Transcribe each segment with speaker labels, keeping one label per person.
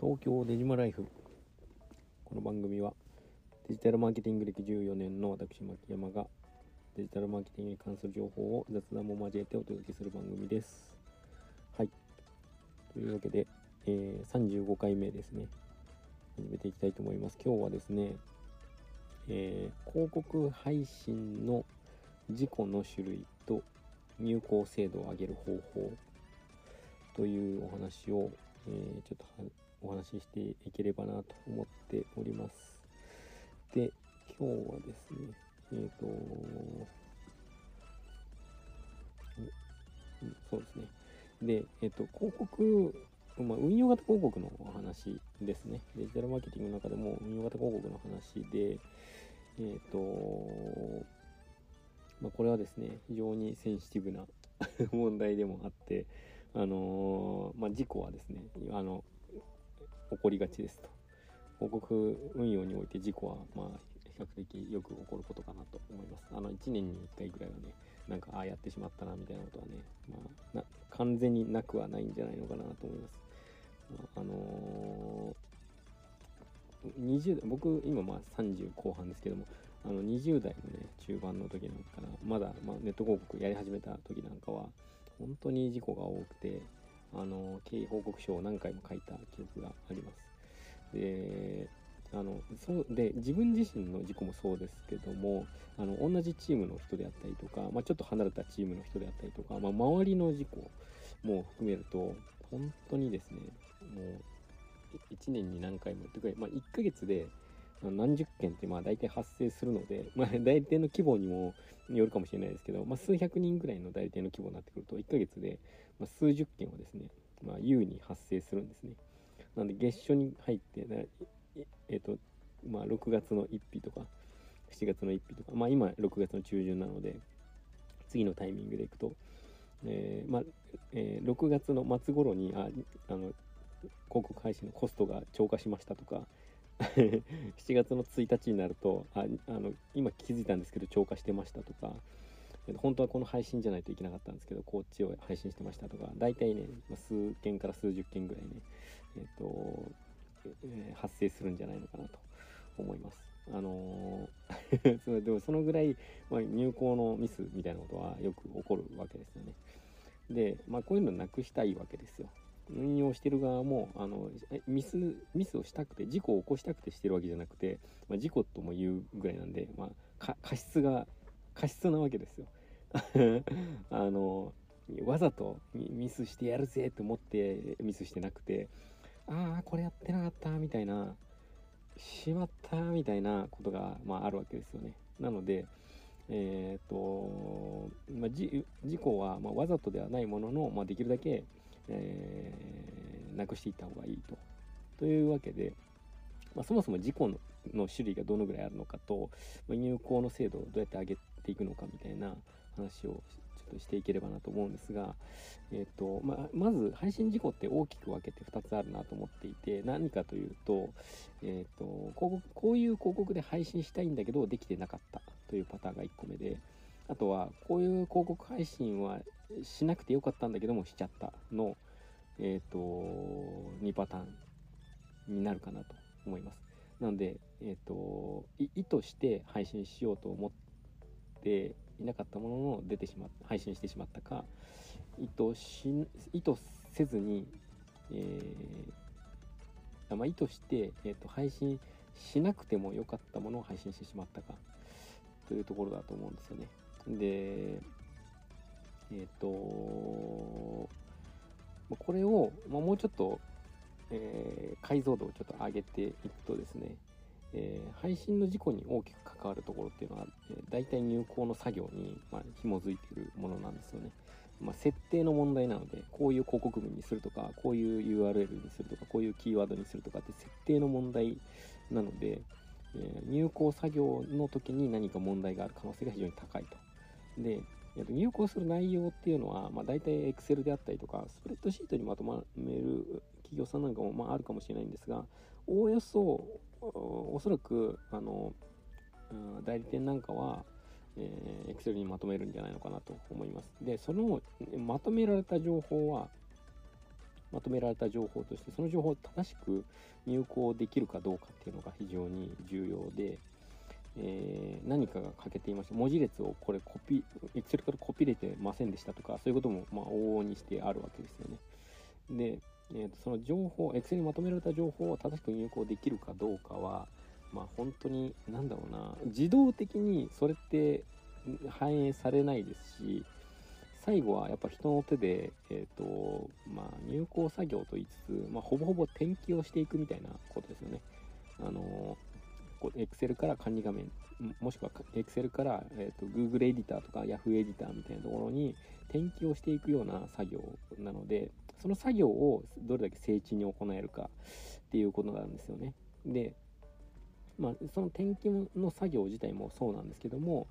Speaker 1: 東京デジマライフ。この番組はデジタルマーケティング歴14年の私牧山がデジタルマーケティングに関する情報を雑談も交えてお届けする番組です。はい。というわけで、えー、35回目ですね。始めていきたいと思います。今日はですね、えー、広告配信の事故の種類と入稿精度を上げる方法というお話を、えー、ちょっとお話ししていければなと思っております。で、今日はですね、えっ、ー、と、そうですね。で、えっ、ー、と、広告、まあ、運用型広告のお話ですね。デジタルマーケティングの中でも運用型広告の話で、えっ、ー、と、まあ、これはですね、非常にセンシティブな 問題でもあって、あのー、まあ、事故はですね、あの、起こりがちですと。広告運用において事故は、まあ、比較的よく起こることかなと思います。あの、1年に1回ぐらいはね、なんか、ああ、やってしまったな、みたいなことはね、まあ、な完全になくはないんじゃないのかなと思います。まあ、あのー、20代、僕、今まあ30後半ですけども、あの20代のね中盤の時なんかなまだ、まあ、ネット広告やり始めた時なんかは本当に事故が多くてあの経緯報告書を何回も書いた記憶があります。であのそうで自分自身の事故もそうですけどもあの同じチームの人であったりとか、まあ、ちょっと離れたチームの人であったりとか、まあ、周りの事故も含めると本当にですねもう1年に何回もとか、まあ、1ヶ月で何十件ってまあ大体発生するので、まあ、代理店の規模にもよるかもしれないですけど、まあ、数百人ぐらいの代理店の規模になってくると1ヶ月でま数十件はですね、まあ、優に発生するんですね。なんで月初に入ってえっ、とまあ6月の1日とか7月の1日とかまあ今6月の中旬なので次のタイミングでいくと、えー、まあ、えー、6月の末頃にああの広告配信のコストが超過しましたとか 7月の1日になるとああの今気づいたんですけど超過してましたとか本当はこの配信じゃないといけなかったんですけどこっちを配信してましたとか大体ね数件から数十件ぐらいねえっ、ー、と、えー、発生するんじゃないのかなと思います。あのー でもそのぐらい、まあ、入稿のミスみたいなことはよく起こるわけですよね。で、まあ、こういうのなくしたいわけですよ。運用してる側もあのミスミスをしたくて事故を起こしたくてしてるわけじゃなくて、まあ、事故とも言うぐらいなんで、まあ、過失が過失なわけですよ。あのわざとミスしてやるぜと思ってミスしてなくてああこれやってなかったみたいなしまったみたいなことが、まあ、あるわけですよね。なのでえっ、ー、と、まあ、事故は、まあ、わざとではないものの、まあ、できるだけえー、なくしていった方がいいと。というわけで、まあ、そもそも事故の種類がどのぐらいあるのかと、まあ、入校の精度をどうやって上げていくのかみたいな話をちょっとしていければなと思うんですが、えーとまあ、まず配信事故って大きく分けて2つあるなと思っていて何かというと,、えーと、広告こういう広告で配信したいんだけどできてなかったというパターンが1個目であとはこういう広告配信はしなくてよかったんだけどもしちゃったの、えっ、ー、と2パターンになるかなと思います。なので、えっ、ー、と意図して配信しようと思っていなかったものの出てしまっ配信してしまったか意図し意図せずに、えーまあ、意図して、えーと配信しなくてもよかったものを配信してしまったかというところだと思うんですよね。で、えっ、ー、と、これを、まあ、もうちょっと、えー、解像度をちょっと上げていくとですね、えー、配信の事故に大きく関わるところっていうのは、えー、大体入稿の作業に、まあ、紐づいているものなんですよね。まあ、設定の問題なので、こういう広告文にするとか、こういう URL にするとか、こういうキーワードにするとかって設定の問題なので、えー、入稿作業の時に何か問題がある可能性が非常に高いと。で、入稿する内容っていうのは、まあ、大体 Excel であったりとか、スプレッドシートにまとめる企業さんなんかも、まあ、あるかもしれないんですが、おおよそ、おそらく、あの、代理店なんかは、えー、Excel にまとめるんじゃないのかなと思います。で、そのまとめられた情報は、まとめられた情報としてその情報を正しく入稿できるかどうかっていうのが非常に重要で、えー、何かが欠けていました文字列をこれコピーエクセルからコピれてませんでしたとかそういうこともま往々にしてあるわけですよね。で、えー、とその情報エクセルにまとめられた情報を正しく入稿できるかどうかはまあ本当に何だろうな自動的にそれって反映されないですし最後はやっぱ人の手で、えーとまあ、入稿作業と言いつつ、まあ、ほぼほぼ転記をしていくみたいなことですよね。エクセルから管理画面もしくはエクセルから、えーと、Google エディターとか Yahoo エディターみたいなところに転記をしていくような作業なのでその作業をどれだけ精緻に行えるかっていうことなんですよね。で、まあ、その転記の作業自体もそうなんですけども、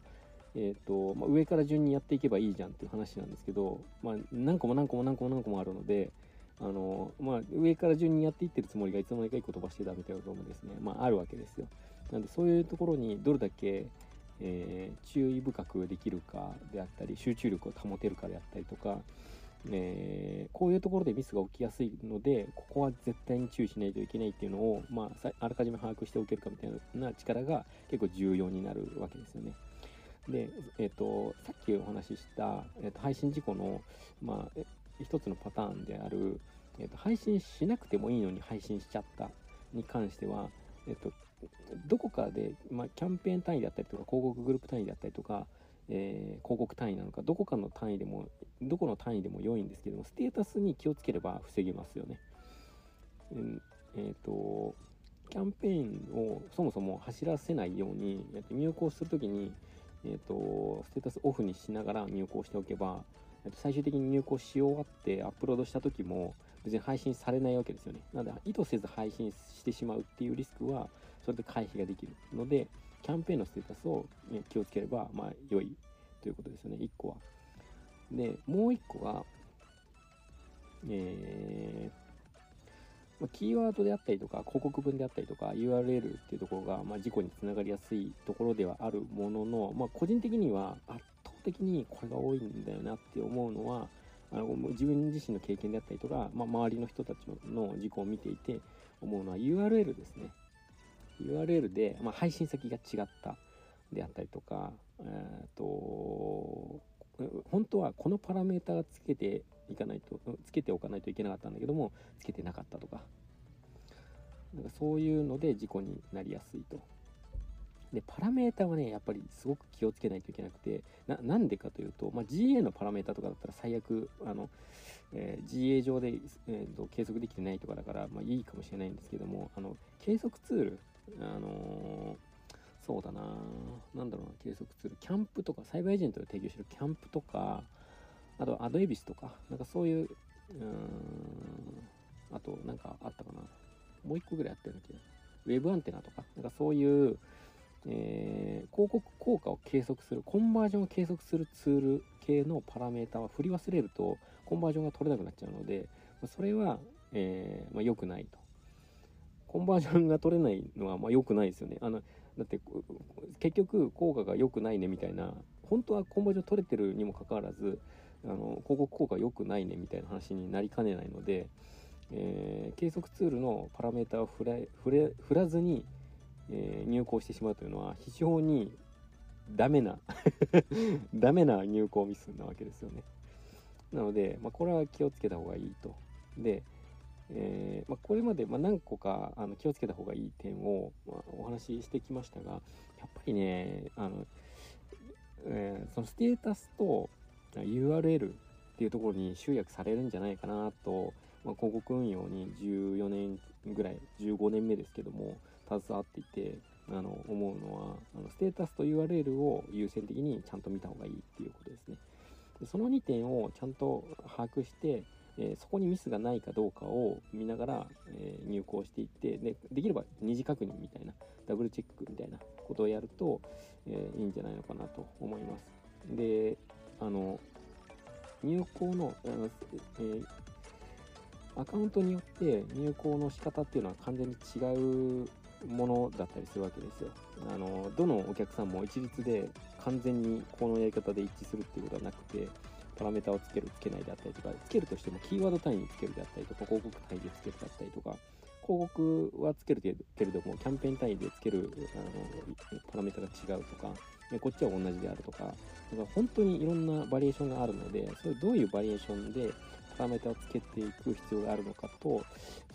Speaker 1: えーとまあ、上から順にやっていけばいいじゃんっていう話なんですけど、まあ、何個も何個も何個も何個もあるのであの、まあ、上から順にやっていってるつもりがいつの間にか1個飛ばしてたみたいなこともですね、まあ、あるわけですよ。なんでそういうところにどれだけ、えー、注意深くできるかであったり集中力を保てるかであったりとか、えー、こういうところでミスが起きやすいのでここは絶対に注意しないといけないっていうのを、まあ、あらかじめ把握しておけるかみたいな力が結構重要になるわけですよね。で、えーと、さっきお話しした、えーと、配信事故の、まあ、一つのパターンである、えーと、配信しなくてもいいのに配信しちゃったに関しては、えー、とどこかで、まあ、キャンペーン単位であったりとか広告グループ単位であったりとか、えー、広告単位なのかどこかの単位でもどこの単位でも良いんですけどもステータスに気をつければ防げますよね。うんえーとキャンペーンをそもそも走らせないように入稿するときにえーと、ステータスオフにしながら入稿しておけば、最終的に入稿し終わってアップロードした時も別に配信されないわけですよね。なので意図せず配信してしまうっていうリスクはそれで回避ができるのでキャンペーンのステータスを、ね、気をつければまあ良いということですよね1個は。でもう1個がえーま、キーワードであったりとか広告文であったりとか URL っていうところが、まあ、事故につながりやすいところではあるものの、まあ、個人的には圧倒的にこれが多いんだよなって思うのはあの自分自身の経験であったりとか、まあ、周りの人たちの事故を見ていて思うのは URL ですね URL で、まあ、配信先が違ったであったりとか、えーと本当はこのパラメータがつけていかないとつけておかないといけなかったんだけどもつけてなかったとかなんかそういうので事故になりやすいと。でパラメータはねやっぱりすごく気をつけないといけなくてなんでかというと、まあ、GA のパラメータとかだったら最悪あの、えー、GA 上で、えーと、計測できてないとかだから、まあ、いいかもしれないんですけどもあの計測ツールあのー、そうだな何だろうな計測ツールキャンプとかサイバーエージェントで提供してるキャンプとかあと、アドエビスとか、なんかそういう、うん、あと、なんかあったかな。もう一個ぐらいあったような気が。ウェブアンテナとか、なんかそういう、えー、広告効果を計測する、コンバージョンを計測するツール系のパラメータは振り忘れると、コンバージョンが取れなくなっちゃうので、それは、えー、まあ、良くないと。コンバージョンが取れないのは、まあ、良くないですよね。あの、だって、結局、効果が良くないねみたいな、本当はコンバージョン取れてるにもかかわらず、あの広告効果良くないねみたいな話になりかねないので、えー、計測ツールのパラメータを振ら振れ振らずに、えー、入稿してしまうというのは非常にダメな ダメな入稿ミスなわけですよね。なので、まあ、これは気をつけた方がいいと。で、えー、まあ、これまで、ま何個かあの気をつけた方がいい点を、ま、お話ししてきましたがやっぱりねあの、えー、そのステータスと URL っていうところに集約されるんじゃないかなと、まあ、広告運用に14年ぐらい15年目ですけども携わっていてあの思うのはあのステータスと URL を優先的にちゃんと見た方がいいっていうことですね。でその2点をちゃんと把握してえー、そこにミスがないかどうかを見ながら、えー、入稿していってでできれば二次確認みたいなダブルチェックみたいなことをやると、えー、いいんじゃないのかなと思いますであの入稿のあの、え、アカウントによって入稿の仕方っていうのは完全に違うものだったりするわけですよ。あのどのお客さんも一律で完全にこのやり方で一致するっていうことはなくてパラメータをつけるつけないであったりとかつけるとしてもキーワード単位につけるであったりとか広告単位でつけるであったりとか広告はつけるけれどもキャンペーン単位でつけるあのパラメータが違うとかこっちは同じであるとかだから本当にいろんなバリエーションがあるのでそれどういうバリエーションでパラメータをつけていく必要があるのかと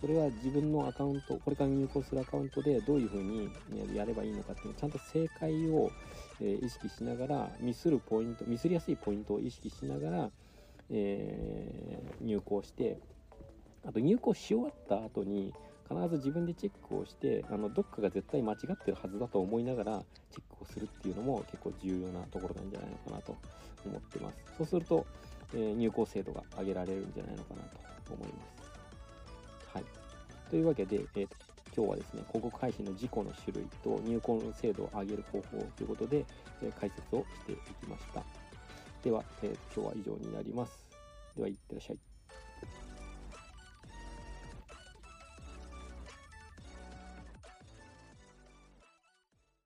Speaker 1: それは自分のアカウントこれから入稿するアカウントでどういうふうにやればいいのかっていうちゃんと正解をえ意識しながらミスるポイントミスりやすいポイントを意識しながら、えー、入稿してあと入稿し終わった後に必ず自分でチェックをしてあのどっかが絶対間違ってるはずだと思いながらチェックをするっていうのも結構重要なところなんじゃないのかなと思ってますそうするとえー、入稿精度が上げられるんじゃないのかなと思います。はい。というわけで、えー、今日はですね、広告配信の事故の種類と入稿の精度を上げる方法ということで、え、解説をしていきました。では、え、今日は以上になります。では、いってらっしゃい。